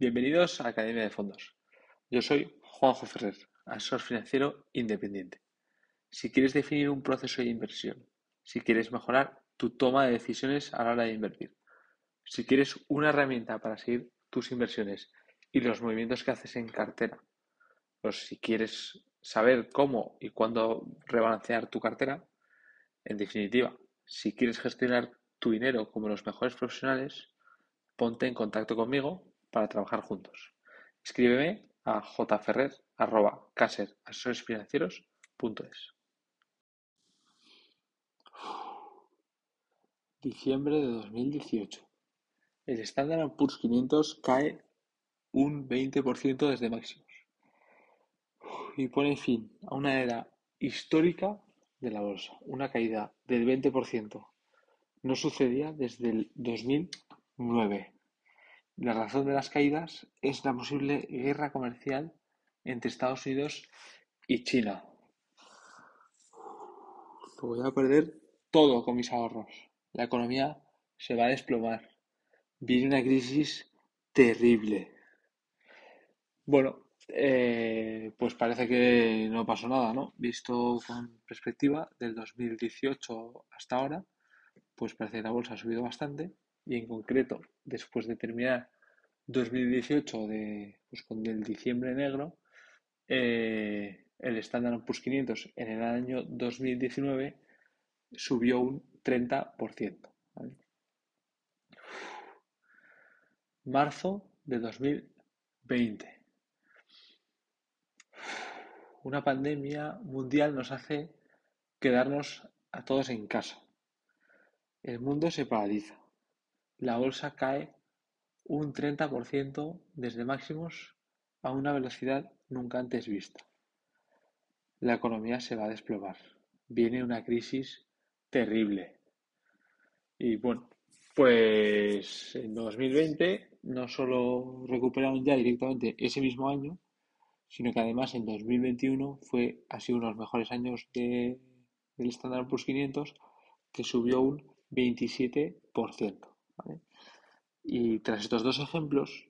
Bienvenidos a Academia de Fondos. Yo soy Juanjo Ferrer, asesor financiero independiente. Si quieres definir un proceso de inversión, si quieres mejorar tu toma de decisiones a la hora de invertir, si quieres una herramienta para seguir tus inversiones y los movimientos que haces en cartera, o si quieres saber cómo y cuándo rebalancear tu cartera, en definitiva, si quieres gestionar tu dinero como los mejores profesionales, ponte en contacto conmigo para trabajar juntos. Escríbeme a jferrer.caser.asesoresfinancieros.es Diciembre de 2018. El Standard Poor's 500 cae un 20% desde máximos y pone fin a una era histórica de la bolsa, una caída del 20%. No sucedía desde el 2009. La razón de las caídas es la posible guerra comercial entre Estados Unidos y China. Voy a perder todo con mis ahorros. La economía se va a desplomar. Viene una crisis terrible. Bueno, eh, pues parece que no pasó nada, ¿no? Visto con perspectiva del 2018 hasta ahora, pues parece que la bolsa ha subido bastante y en concreto, después de terminar 2018 de, pues con el diciembre negro, eh, el Standard Poor's 500 en el año 2019 subió un 30%. Marzo de 2020. Una pandemia mundial nos hace quedarnos a todos en casa. El mundo se paraliza la bolsa cae un 30% desde máximos a una velocidad nunca antes vista. La economía se va a desplomar. Viene una crisis terrible. Y bueno, pues en 2020 no solo recuperaron ya directamente ese mismo año, sino que además en 2021 fue así uno de los mejores años de, del Standard Poor's 500 que subió un 27%. Y tras estos dos ejemplos,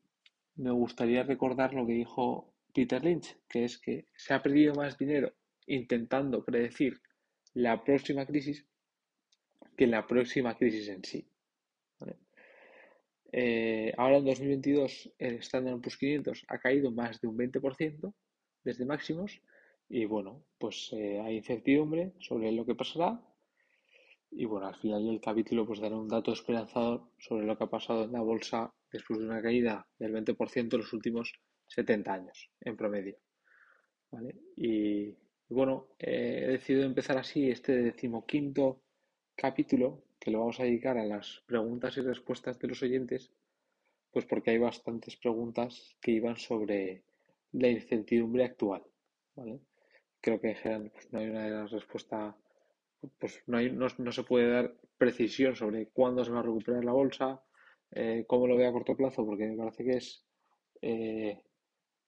me gustaría recordar lo que dijo Peter Lynch, que es que se ha perdido más dinero intentando predecir la próxima crisis que la próxima crisis en sí. Eh, ahora en 2022 el Standard Poor's 500 ha caído más de un 20% desde máximos y bueno, pues eh, hay incertidumbre sobre lo que pasará y bueno, al final el capítulo pues dará un dato esperanzador sobre lo que ha pasado en la bolsa después de una caída del 20% en los últimos 70 años en promedio. Y, bueno, he decidido empezar así este decimoquinto capítulo que lo vamos a dedicar a las preguntas y respuestas de los oyentes, pues porque hay bastantes preguntas que iban sobre la incertidumbre actual. Creo que en general pues, no hay una respuesta pues no, hay, no, se puede dar precisión sobre cuándo se va a recuperar la bolsa, eh, cómo lo ve a corto plazo, porque me parece que es eh,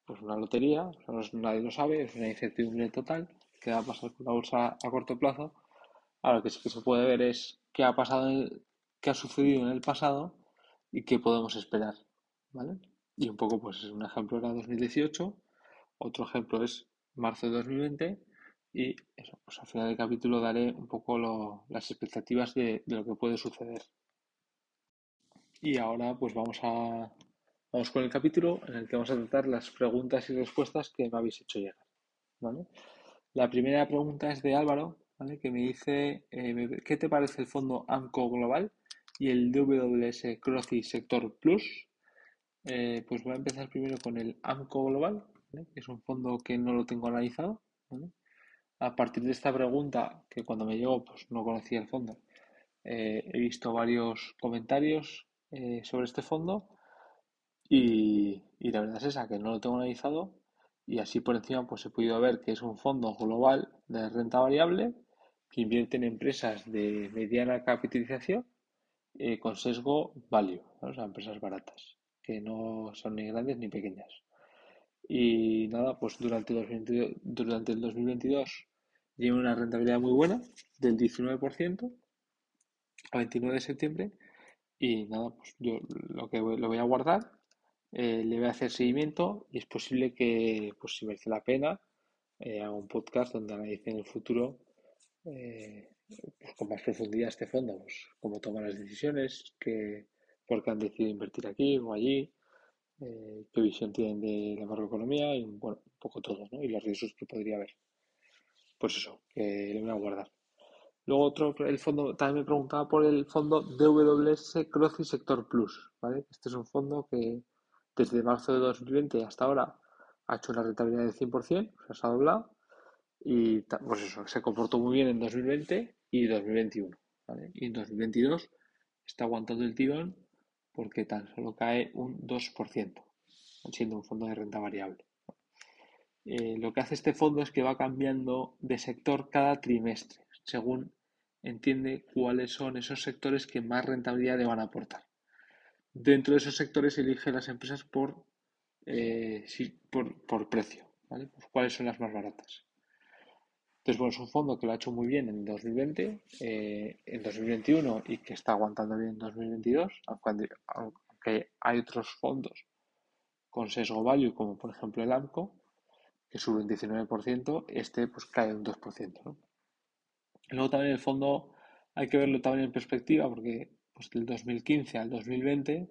pues una lotería, nadie lo sabe, es una incertidumbre total, qué va a pasar con la bolsa a corto plazo. Ahora lo que sí que se puede ver es qué ha pasado, qué ha sucedido en el pasado y qué podemos esperar, ¿vale? Y un poco, pues un ejemplo era 2018, otro ejemplo es marzo de 2020 y eso, pues al final del capítulo daré un poco las expectativas de, lo que puede suceder. Y ahora pues vamos a vamos con el capítulo en el que vamos a tratar las preguntas y respuestas que me habéis hecho llegar. La primera pregunta es de Álvaro, que me dice eh, ¿qué te parece el fondo AMCO Global y el DWS Croci Sector Plus? Eh, pues voy a empezar primero con el AMCO Global, que es un fondo que no lo tengo analizado. A partir de esta pregunta, que cuando me llegó pues no conocía el fondo, eh, he visto varios comentarios eh, sobre este fondo y, la verdad es esa, que no lo tengo analizado y así por encima pues he podido ver que es un fondo global de renta variable que invierte en empresas de mediana capitalización eh, con sesgo value, o sea, empresas baratas, que no son ni grandes ni pequeñas. Y nada, pues durante, durante el 2022 lleva una rentabilidad muy buena del 19% a 29 de septiembre y nada, pues yo lo que lo voy a guardar eh, le voy a hacer seguimiento y es posible que, pues si merece la pena, haga un podcast donde analice en el futuro pues, con más profundidad este fondo, pues, cómo toman las decisiones, que, por qué han decidido invertir aquí o allí, qué visión tienen de la macroeconomía y bueno, un poco todo, ¿no? Y los riesgos que podría haber. Pues eso, que le voy a guardar. Luego otro, el fondo, también me preguntaba por el fondo DWS y Sector Plus, ¿vale? Este es un fondo que desde marzo de 2020 hasta ahora ha hecho una rentabilidad del 100%, o sea, se ha doblado y pues eso, se comportó muy bien en 2020 y 2021, ¿vale? Y en 2022 está aguantando el tirón porque tan solo cae un 2%, siendo un fondo de renta variable. Eh, lo que hace este fondo es que va cambiando de sector cada trimestre, según entiende cuáles son esos sectores que más rentabilidad le van a aportar. Dentro de esos sectores elige las empresas por, eh, por, precio, ¿vale? Pues cuáles son las más baratas. Entonces, bueno, es un fondo que lo ha hecho muy bien en 2020, eh, en 2021 y que está aguantando bien en 2022, aunque hay otros fondos con sesgo value, como por ejemplo el AMCO, que sube un 19%, este pues cae un 2%. Luego también el fondo hay que verlo también en perspectiva porque pues, del 2015 al 2020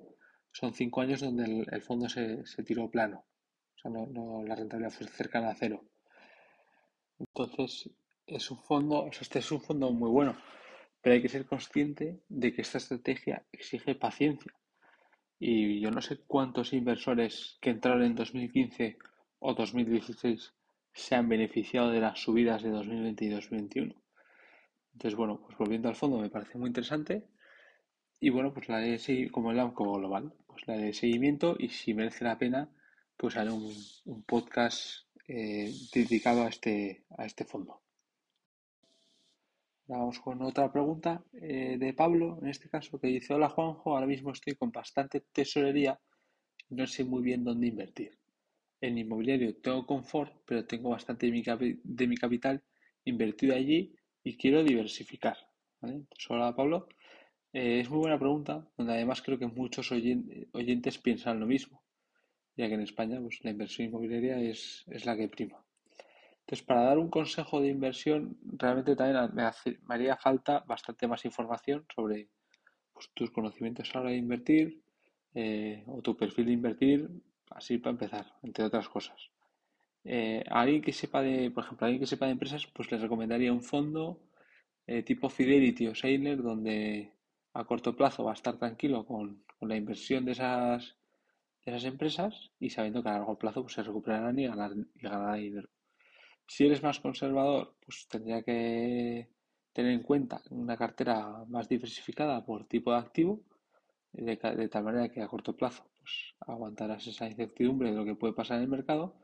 son cinco años donde el, fondo se, tiró plano. O sea, no, la rentabilidad fue cercana a cero. Entonces, es un fondo, este es un fondo muy bueno, pero hay que ser consciente de que esta estrategia exige paciencia. Y yo no sé cuántos inversores que entraron en 2015 o 2016 se han beneficiado de las subidas de 2020 y 2021. Entonces, bueno, pues volviendo al fondo me parece muy interesante. Y bueno, pues la de como el AMCO global, pues la de seguimiento y si merece la pena, pues haré un, podcast eh, dedicado a este, a este fondo. Vamos con otra pregunta eh, de Pablo, en este caso, que dice, hola Juanjo, ahora mismo estoy con bastante tesorería no sé muy bien dónde invertir. En inmobiliario tengo confort, pero tengo bastante de mi, de mi capital invertido allí y quiero diversificar. ¿vale? hola Pablo. Eh, es muy buena pregunta, donde además creo que muchos oyentes piensan lo mismo, ya que en España pues, la inversión inmobiliaria es, la que prima. Entonces, para dar un consejo de inversión, realmente también me, haría falta bastante más información sobre pues, tus conocimientos a la hora de invertir eh, o tu perfil de invertir, así para empezar, entre otras cosas. Eh, a alguien que sepa de, por ejemplo, a alguien que sepa de empresas, pues les recomendaría un fondo eh, tipo Fidelity o Sailor, donde a corto plazo va a estar tranquilo con, la inversión de esas, de esas empresas y sabiendo que a largo plazo pues, se recuperarán y, ganar, y ganarán dinero. Si eres más conservador, pues tendría que tener en cuenta una cartera más diversificada por tipo de activo, de, de tal manera que a corto plazo pues, aguantarás esa incertidumbre de lo que puede pasar en el mercado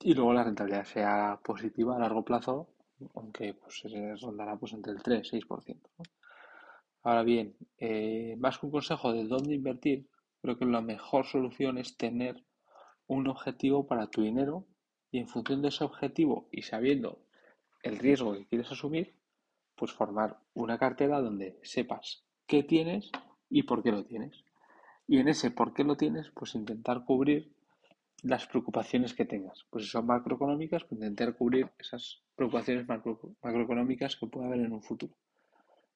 y luego la rentabilidad sea positiva a largo plazo, aunque pues, se rondará pues, entre el 3 y 6%. Ahora bien, eh, más que un consejo de dónde invertir, creo que la mejor solución es tener un objetivo para tu dinero y en función de ese objetivo y sabiendo el riesgo que quieres asumir, pues formar una cartera donde sepas qué tienes y por qué lo tienes. Y en ese por qué lo tienes, pues intentar cubrir las preocupaciones que tengas. Pues si son macroeconómicas, pues intentar cubrir esas preocupaciones macroeconómicas que puede haber en un futuro.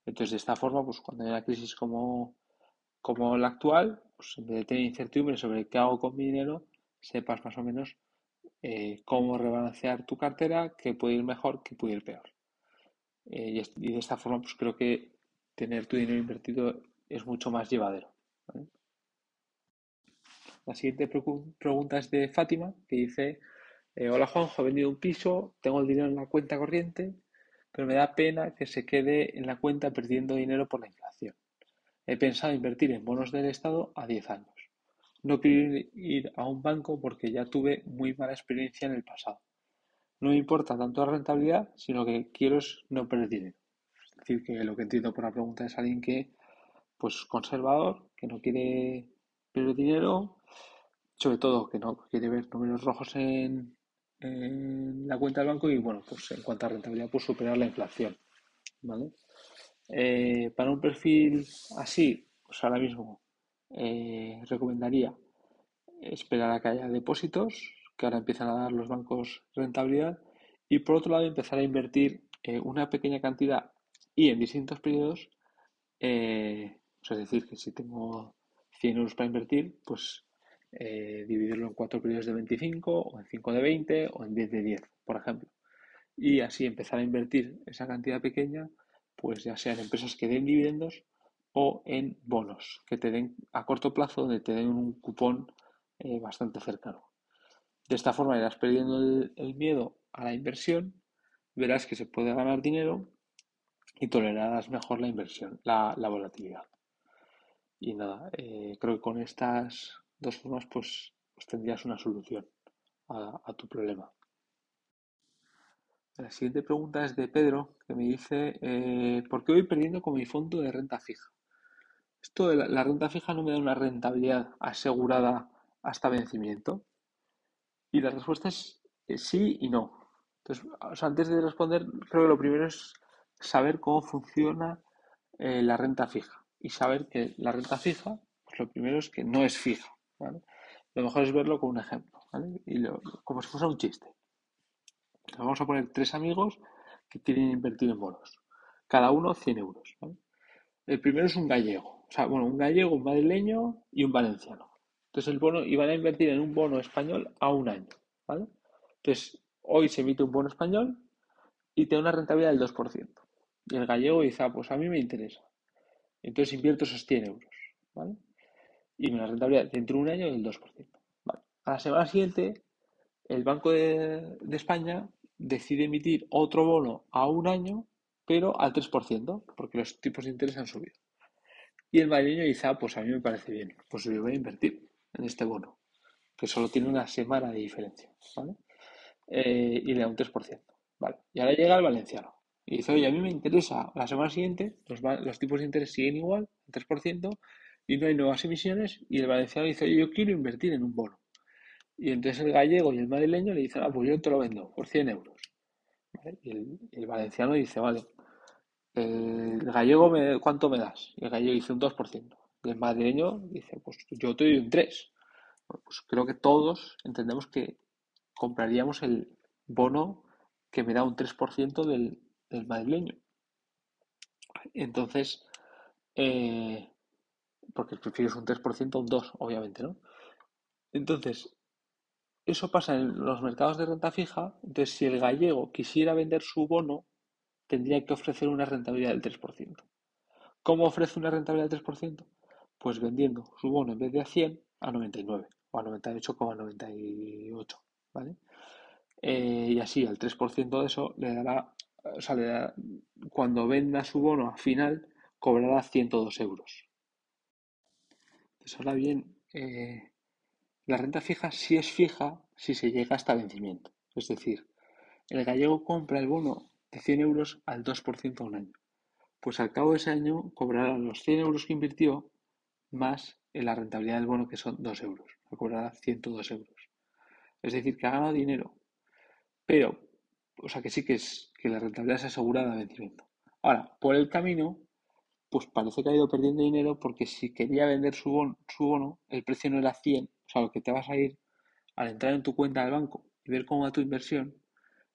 Entonces, de esta forma, pues cuando hay una crisis como, como la actual, pues en vez de tener incertidumbre sobre qué hago con mi dinero, sepas más o menos eh, cómo rebalancear tu cartera, qué puede ir mejor, qué puede ir peor. Eh, y, de esta forma, pues creo que tener tu dinero invertido es mucho más llevadero. La siguiente pregunta es de Fátima, que dice, eh, hola Juanjo, he vendido un piso, tengo el dinero en la cuenta corriente, pero me da pena que se quede en la cuenta perdiendo dinero por la inflación. He pensado invertir en bonos del Estado a 10 años. No quiero ir a un banco porque ya tuve muy mala experiencia en el pasado. No me importa tanto la rentabilidad, sino que quiero no perder dinero. Es decir, que lo que entiendo por la pregunta es alguien que, pues, conservador, que no quiere perder dinero, sobre todo que no quiere ver números rojos en, la cuenta del banco y bueno, pues en cuanto a rentabilidad, pues superar la inflación. ¿vale? Eh, para un perfil así, pues ahora mismo eh, recomendaría esperar a que haya depósitos, que ahora empiezan a dar los bancos rentabilidad, y por otro lado empezar a invertir eh, una pequeña cantidad y en distintos periodos, es decir, que si tengo 100 euros para invertir, pues eh, dividirlo en cuatro periodos de 25, o en 5 de 20, o en 10 de 10, por ejemplo. Y así empezar a invertir esa cantidad pequeña, pues ya sea en empresas que den dividendos o en bonos que te den a corto plazo, donde te den un cupón eh, bastante cercano. De esta forma irás perdiendo el, miedo a la inversión, verás que se puede ganar dinero y tolerarás mejor la inversión, la, volatilidad. Y nada, eh, creo que con estas dos formas pues, pues tendrías una solución a, tu problema. La siguiente pregunta es de Pedro, que me dice, eh, ¿por qué voy perdiendo con mi fondo de renta fija? Esto de la, renta fija no me da una rentabilidad asegurada hasta vencimiento. Y la respuesta es sí y no. Entonces, antes de responder, creo que lo primero es saber cómo funciona eh, la renta fija. Y saber que la renta fija, pues lo primero es que no es fija. Lo mejor es verlo con un ejemplo, Y como si fuese un chiste. vamos a poner tres amigos que quieren invertir en bonos. Cada uno 100 euros. El primero es un gallego. O sea, bueno, un gallego, un madrileño y un valenciano. Entonces el bono, iban a invertir en un bono español a un año. Entonces, hoy se emite un bono español y tiene una rentabilidad del 2%. Y el gallego dice, ah, pues a mí me interesa. Entonces invierto esos 100 euros. ¿vale? Y una rentabilidad dentro de un año del 2%. A la semana siguiente, el Banco de, España decide emitir otro bono a un año, pero al 3%, porque los tipos de interés han subido. Y el madrileño dice, ah, pues a mí me parece bien, pues yo voy a invertir en este bono, que solo tiene una semana de diferencia, ¿vale? Eh, y le da un 3%, ¿vale? Y ahora llega el valenciano y dice, oye, a mí me interesa, la semana siguiente los, los tipos de interés siguen igual, 3%, y no hay nuevas emisiones y el valenciano dice, yo quiero invertir en un bono. Y entonces el gallego y el madrileño le dicen, ah, pues yo te lo vendo por 100 euros. Y, el, valenciano dice, vale, el gallego, me, ¿cuánto me das? Y el gallego dice un 2%. Y el madrileño dice, pues yo te doy un 3%. pues creo que todos entendemos que compraríamos el bono que me da un 3% del, del madrileño. Entonces, eh, porque prefieres un 3% a un 2%, obviamente, ¿no? Entonces, eso pasa en los mercados de renta fija. Entonces, si el gallego quisiera vender su bono, tendría que ofrecer una rentabilidad del 3%. ¿Cómo ofrece una rentabilidad del 3%? Pues vendiendo su bono en vez de a 100 a 99 o a 98,98, ¿vale? Eh, y así al 3% de eso le dará, o sea, cuando venda su bono al final, cobrará 102 euros. Ahora bien, eh, la renta fija sí es fija si se llega hasta vencimiento. Es decir, el gallego compra el bono de 100 euros al 2% a un año. Pues al cabo de ese año cobrará los 100 euros que invirtió más en la rentabilidad del bono que son 2 euros. Cobrará 102 euros. Es decir, que ha ganado dinero. Pero, o sea que sí que es que la rentabilidad es asegurada a vencimiento. Ahora, por el camino pues parece que ha ido perdiendo dinero porque si quería vender su bono, su bono, el precio no era 100, o sea, lo que te vas a ir al entrar en tu cuenta del banco y ver cómo va tu inversión,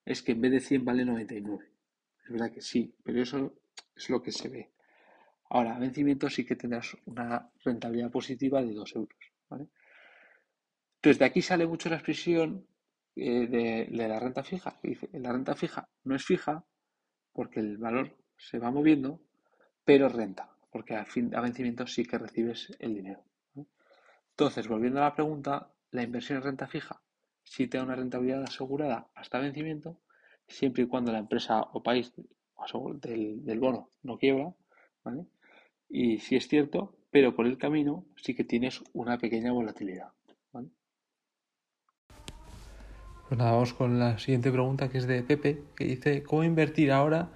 es que en vez de 100 vale 99. Es verdad que sí, pero eso es lo que se ve. Ahora, vencimiento sí que tendrás una rentabilidad positiva de 2 euros. Entonces, de aquí sale mucho la expresión eh, de, la renta fija. la renta fija no es fija porque el valor se va moviendo pero renta, porque a, fin, a vencimiento sí que recibes el dinero. Entonces, volviendo a la pregunta, la inversión en renta fija sí te da una rentabilidad asegurada hasta vencimiento, siempre y cuando la empresa o país del, bono no quiebra. Y sí es cierto, pero por el camino sí que tienes una pequeña volatilidad. Pues nada, vamos con la siguiente pregunta que es de Pepe, que dice, ¿cómo invertir ahora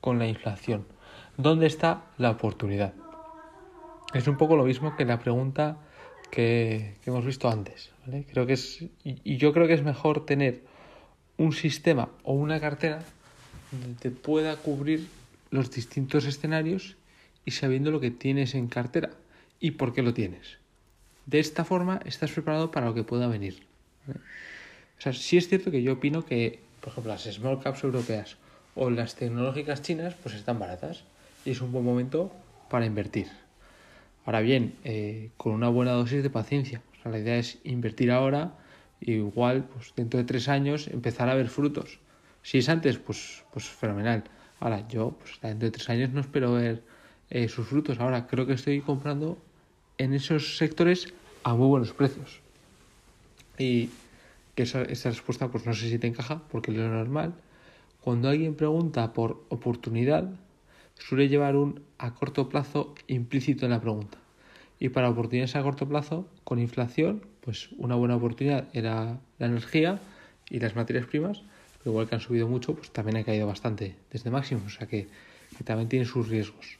con la inflación? ¿Dónde está la oportunidad? Es un poco lo mismo que la pregunta que, hemos visto antes. Creo que es, y, yo creo que es mejor tener un sistema o una cartera donde te pueda cubrir los distintos escenarios y sabiendo lo que tienes en cartera y por qué lo tienes. de esta forma estás preparado para lo que pueda venir. O sea, sí es cierto que yo opino que, por ejemplo, las small caps europeas o las tecnológicas chinas, pues están baratas y es un buen momento para invertir. Ahora bien, eh, con una buena dosis de paciencia. O sea, la idea es invertir ahora y igual, pues dentro de tres años, empezar a ver frutos. Si es antes, pues, pues fenomenal. Ahora, yo, pues dentro de tres años no espero ver eh, sus frutos. Ahora, creo que estoy comprando en esos sectores a muy buenos precios. Y que esa, esa respuesta, pues no sé si te encaja, porque es lo normal. Cuando alguien pregunta por oportunidad, suele llevar un a corto plazo implícito en la pregunta. Y para oportunidades a corto plazo, con inflación, pues una buena oportunidad era la energía y las materias primas, pero igual que han subido mucho, pues también ha caído bastante desde máximo, o sea que, también tiene sus riesgos.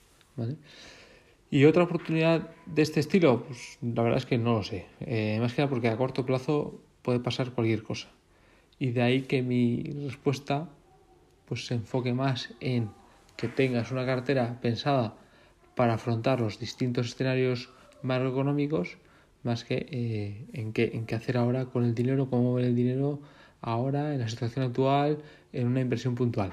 Y otra oportunidad de este estilo, pues la verdad es que no lo sé. Eh, más que nada porque a corto plazo puede pasar cualquier cosa. Y de ahí que mi respuesta pues se enfoque más en que tengas una cartera pensada para afrontar los distintos escenarios macroeconómicos más que eh, en, qué, hacer ahora con el dinero, cómo mover el dinero ahora, en la situación actual, en una inversión puntual.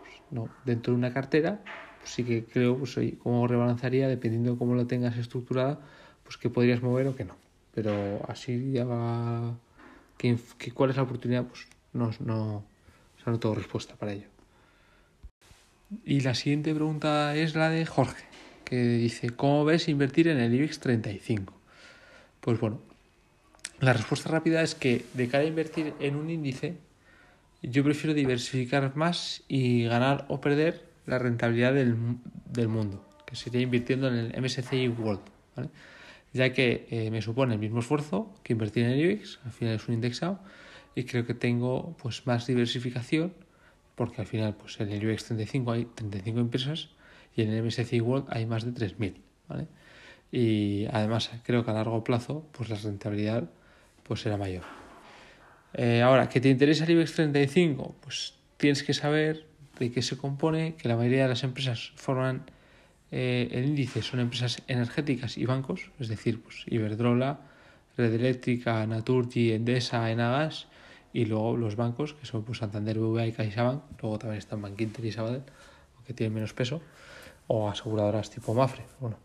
Pues, no, dentro de una cartera, pues sí que creo, pues cómo rebalanzaría, dependiendo de cómo lo tengas estructurada, pues que podrías mover o que no. Pero así ya va... ¿Qué, ¿Cuál es la oportunidad? Pues no, no, o sea, no tengo respuesta para ello. Y la siguiente pregunta es la de Jorge, que dice, ¿cómo ves invertir en el IBEX 35? Pues bueno, la respuesta rápida es que de cara a invertir en un índice, yo prefiero diversificar más y ganar o perder la rentabilidad del, del mundo, que sería invirtiendo en el MSCI World, ¿vale? ya que eh, me supone el mismo esfuerzo que invertir en el IBEX, al final es un indexado, y creo que tengo pues más diversificación porque al final pues en el IBEX 35 hay 35 empresas y en el MSCI World hay más de 3.000, ¿vale? Y además creo que a largo plazo pues la rentabilidad pues será mayor. Eh, ahora, ¿que te interesa el IBEX 35? Pues tienes que saber de qué se compone, que la mayoría de las empresas forman eh, el índice, son empresas energéticas y bancos, es decir, pues Iberdrola, Red Eléctrica, Naturgy, Endesa, Enagas y luego los bancos, que son pues, Santander, BBVA y CaixaBank, luego también están Bankinter y Sabadell, aunque tienen menos peso, o aseguradoras tipo Mafre. Bueno.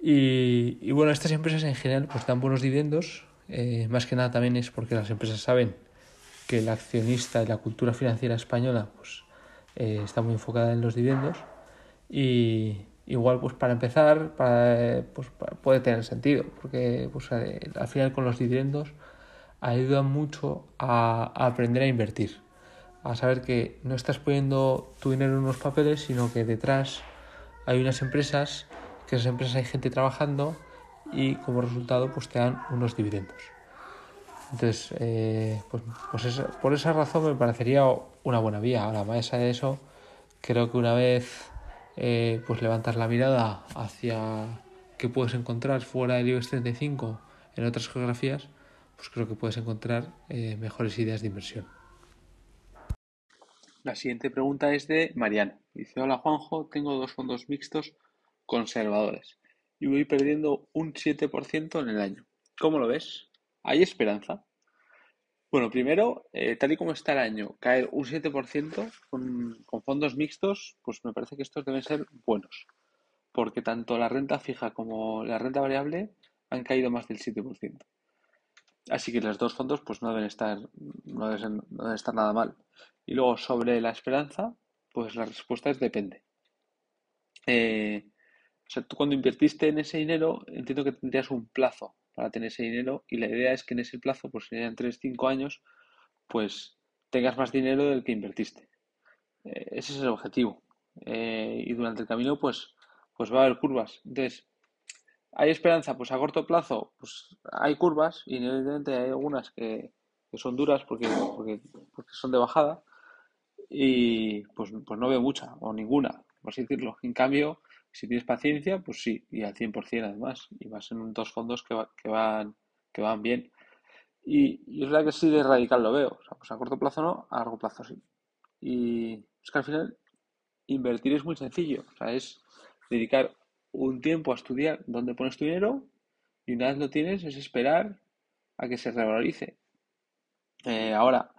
Y, y bueno, estas empresas en general pues dan buenos dividendos, eh, más que nada también es porque las empresas saben que el accionista y la cultura financiera española pues, eh, está muy enfocada en los dividendos y igual pues para empezar para, pues, puede tener sentido porque pues, eh, al final con los dividendos ayuda mucho a, aprender a invertir, a saber que no estás poniendo tu dinero en unos papeles, sino que detrás hay unas empresas, que esas empresas hay gente trabajando y como resultado pues te dan unos dividendos. Entonces, eh, pues, pues por esa razón me parecería una buena vía. Ahora, más allá de eso, creo que una vez eh, pues levantas la mirada hacia qué puedes encontrar fuera del IBEX 35 en otras geografías, pues creo que puedes encontrar eh, mejores ideas de inversión. La siguiente pregunta es de Mariano. Dice, hola Juanjo, tengo dos fondos mixtos conservadores y voy perdiendo un 7% en el año. ¿Cómo lo ves? ¿Hay esperanza? Bueno, primero, eh, tal y como está el año, caer un 7% con, con fondos mixtos, pues me parece que estos deben ser buenos, porque tanto la renta fija como la renta variable han caído más del 7%. Así que los dos fondos pues no deben estar, no deben, estar nada mal. Y luego sobre la esperanza, pues la respuesta es depende. Eh, o sea, tú cuando invertiste en ese dinero, entiendo que tendrías un plazo para tener ese dinero y la idea es que en ese plazo, pues serían 3-5 años, pues tengas más dinero del que invertiste. Eh, ese es el objetivo. Eh, y durante el camino, pues, pues va a haber curvas. Entonces, ¿Hay esperanza? Pues a corto plazo, pues hay curvas y evidentemente hay algunas que, son duras porque, porque, son de bajada y pues, pues no veo mucha o ninguna, por así decirlo. En cambio, si tienes paciencia, pues sí, y al 100% además, y vas en dos fondos que, que, van, que van bien. Y, es verdad que sí de radical lo veo, o sea, pues a corto plazo no, a largo plazo sí. Y es que al final invertir es muy sencillo, o sea, es dedicar un tiempo a estudiar dónde pones tu dinero Y una vez lo tienes, es esperar a que se revalorice. Eh, ahora,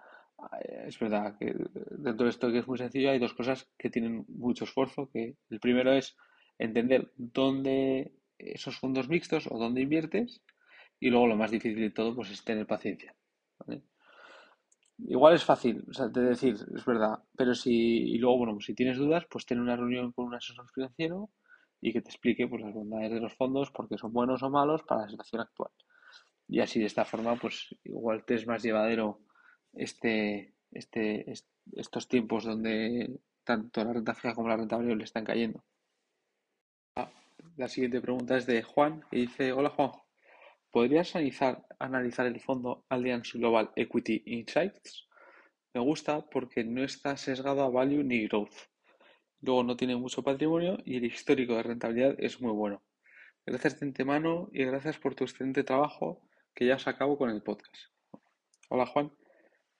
eh, es verdad que dentro de esto que es muy sencillo hay dos cosas que tienen mucho esfuerzo. Que el primero es entender dónde esos fondos mixtos o dónde inviertes y luego lo más difícil de todo pues es tener paciencia. Igual es fácil, de decir, es verdad, pero si, y luego, bueno, si tienes dudas, pues ten una reunión con un asesor financiero y que te explique pues las bondades de los fondos, porque son buenos o malos para la situación actual. Y así de esta forma, pues igual te es más llevadero este, este, estos tiempos donde tanto la renta fija como la renta variable están cayendo. Ah, la siguiente pregunta es de Juan, que dice, hola Juan, ¿podrías analizar, analizar el fondo Alliance Global Equity Insights? Me gusta porque no está sesgado a value ni growth. Luego no tiene mucho patrimonio y el histórico de rentabilidad es muy bueno. Gracias de antemano y gracias por tu excelente trabajo que ya os acabo con el podcast. Hola Juan,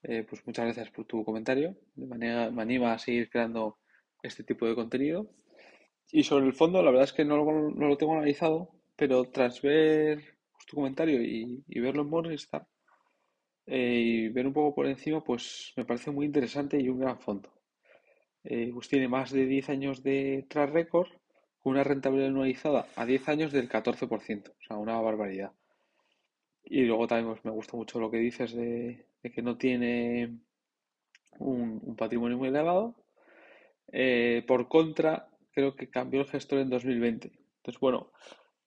eh, pues muchas gracias por tu comentario. De manera, me anima a seguir creando este tipo de contenido. Y sobre el fondo, la verdad es que no lo, tengo analizado, pero tras ver pues, tu comentario y, verlo en Morningstar eh, y ver un poco por encima, pues me parece muy interesante y un gran fondo. Eh, pues tiene más de 10 años de track record con una rentabilidad anualizada a 10 años del 14%, o sea, una barbaridad. Y luego también pues, me gusta mucho lo que dices de, que no tiene un, patrimonio muy elevado. Eh, por contra, creo que cambió el gestor en 2020. Entonces, bueno,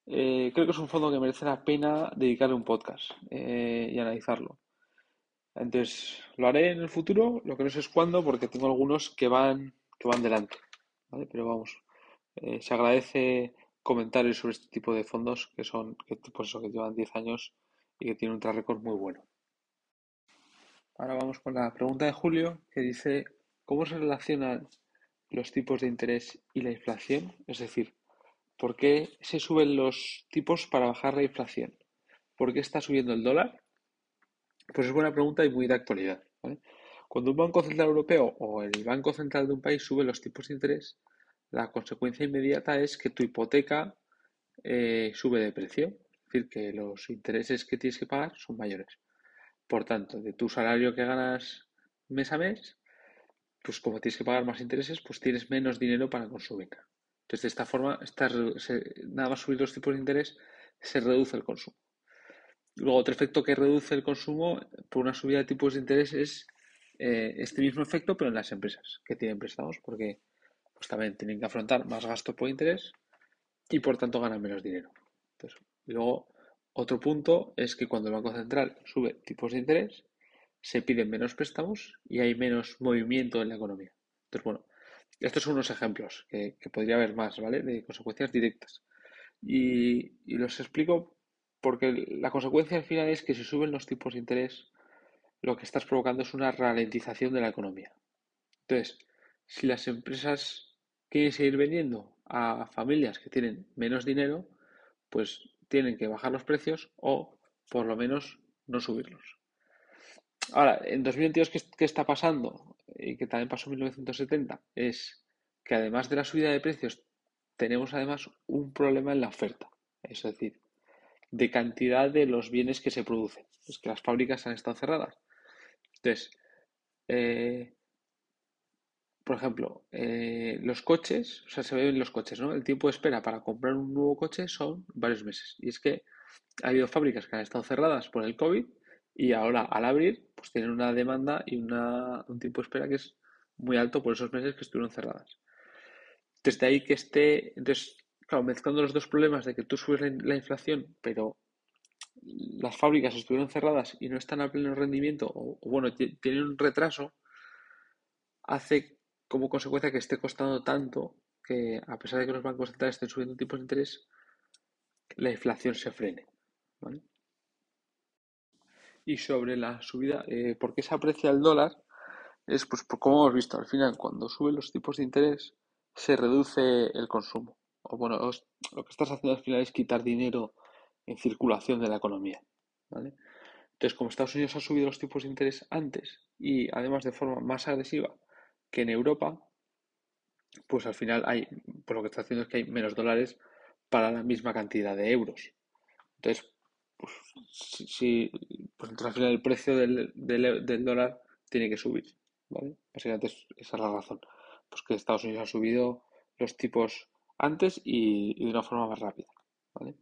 eh, creo que es un fondo que merece la pena dedicarle un podcast eh, y analizarlo. Entonces, lo haré en el futuro, lo que no sé es cuándo, porque tengo algunos que van, que van delante. Pero vamos, se agradece comentarios sobre este tipo de fondos que son, que, pues eso, que llevan 10 años y que tiene un track record muy bueno. Ahora vamos con la pregunta de Julio que dice, ¿cómo se relacionan los tipos de interés y la inflación? Es decir, ¿por qué se suben los tipos para bajar la inflación? ¿Por qué está subiendo el dólar? Pues es buena pregunta y muy de actualidad. Cuando un Banco Central Europeo o el Banco Central de un país sube los tipos de interés, la consecuencia inmediata es que tu hipoteca eh, sube de precio decir, que los intereses que tienes que pagar son mayores. Por tanto, de tu salario que ganas mes a mes, pues como tienes que pagar más intereses, pues tienes menos dinero para consumir. Entonces, de esta forma, nada más subir los tipos de interés, se reduce el consumo. Luego, otro efecto que reduce el consumo por una subida de tipos de interés es eh, este mismo efecto, pero en las empresas que tienen préstamos, porque pues, también tienen que afrontar más gastos por interés y por tanto ganan menos dinero. Y luego, otro punto es que cuando el Banco Central sube tipos de interés, se piden menos préstamos y hay menos movimiento en la economía. Entonces, bueno, estos son unos ejemplos que, podría haber más, ¿vale? De consecuencias directas. Y, los explico porque la consecuencia al final es que si suben los tipos de interés, lo que estás provocando es una ralentización de la economía. Entonces, si las empresas quieren seguir vendiendo a familias que tienen menos dinero, pues tienen que bajar los precios o por lo menos no subirlos. Ahora, en 2022, ¿qué, está pasando? Y que también pasó en 1970, es que además de la subida de precios, tenemos además un problema en la oferta, es decir, de cantidad de los bienes que se producen. Es que las fábricas han estado cerradas. Entonces, eh, por ejemplo, eh, los coches, o sea, se ven los coches, ¿no? El tiempo de espera para comprar un nuevo coche son varios meses. Y es que ha habido fábricas que han estado cerradas por el COVID y ahora al abrir, pues tienen una demanda y un tiempo de espera que es muy alto por esos meses que estuvieron cerradas. Desde ahí que esté, entonces, claro, mezclando los dos problemas de que tú subes la, inflación, pero las fábricas estuvieron cerradas y no están a pleno rendimiento, o, bueno, tienen un retraso, hace como consecuencia que esté costando tanto que a pesar de que los bancos centrales estén subiendo tipos de interés, la inflación se frene. Y sobre la subida, eh, ¿por qué se aprecia el dólar? Es pues como hemos visto, al final cuando suben los tipos de interés se reduce el consumo. O bueno, lo que estás haciendo al final es quitar dinero en circulación de la economía. Entonces, como Estados Unidos ha subido los tipos de interés antes y además de forma más agresiva que en Europa, pues al final hay, por lo que está haciendo es que hay menos dólares para la misma cantidad de euros. Entonces, pues, si, pues al final el precio del, del, dólar tiene que subir, ¿vale? Básicamente esa es la razón. Pues que Estados Unidos ha subido los tipos antes y, de una forma más rápida, ¿vale?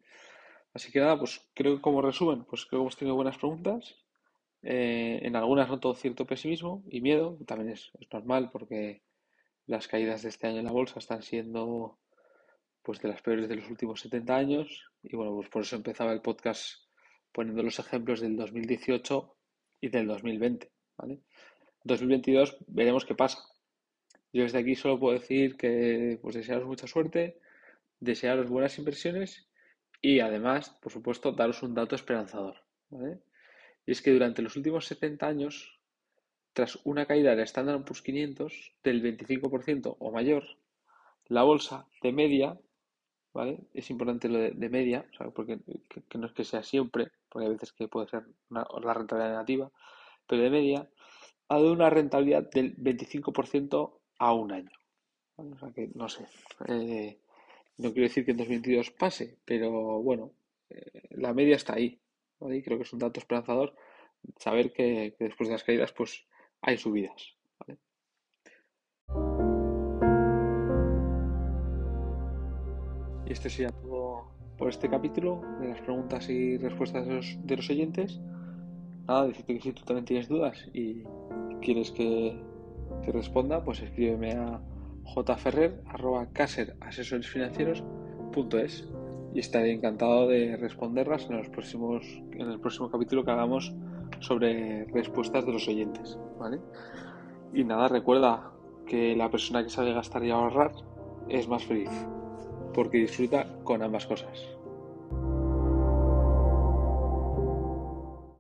Así que nada, pues creo que como resumen, pues creo que hemos tenido buenas preguntas. Eh, en algunas noto cierto pesimismo y miedo, también es, es normal porque las caídas de este año en la bolsa están siendo pues de las peores de los últimos 70 años y bueno, pues por eso empezaba el podcast poniendo los ejemplos del 2018 y del 2020, ¿vale? 2022 veremos qué pasa. Yo desde aquí solo puedo decir que pues desearos mucha suerte, desearos buenas inversiones y además, por supuesto, daros un dato esperanzador, ¿vale? Y es que durante los últimos 70 años, tras una caída del Standard Poor's 500 del 25% o mayor, la bolsa de media es importante lo de, media, porque que, no es que sea siempre, porque hay veces que puede ser la rentabilidad negativa, pero de media ha dado una rentabilidad del 25% a un año. No sé. Eh, no quiero decir que en 2022 pase, pero bueno, eh, la media está ahí. ¿vale? creo que es un dato esperanzador saber que, que, después de las caídas pues hay subidas. ¿vale? Y esto sería todo por este capítulo de las preguntas y respuestas de los, de los oyentes. Nada, decirte que si tú también tienes dudas y quieres que te responda, pues escríbeme a jferrer.caser.asesoresfinancieros.es y estaré encantado de responderlas en, los próximos, en el próximo capítulo que hagamos sobre respuestas de los oyentes. ¿vale? Y nada, recuerda que la persona que sabe gastar y ahorrar es más feliz porque disfruta con ambas cosas.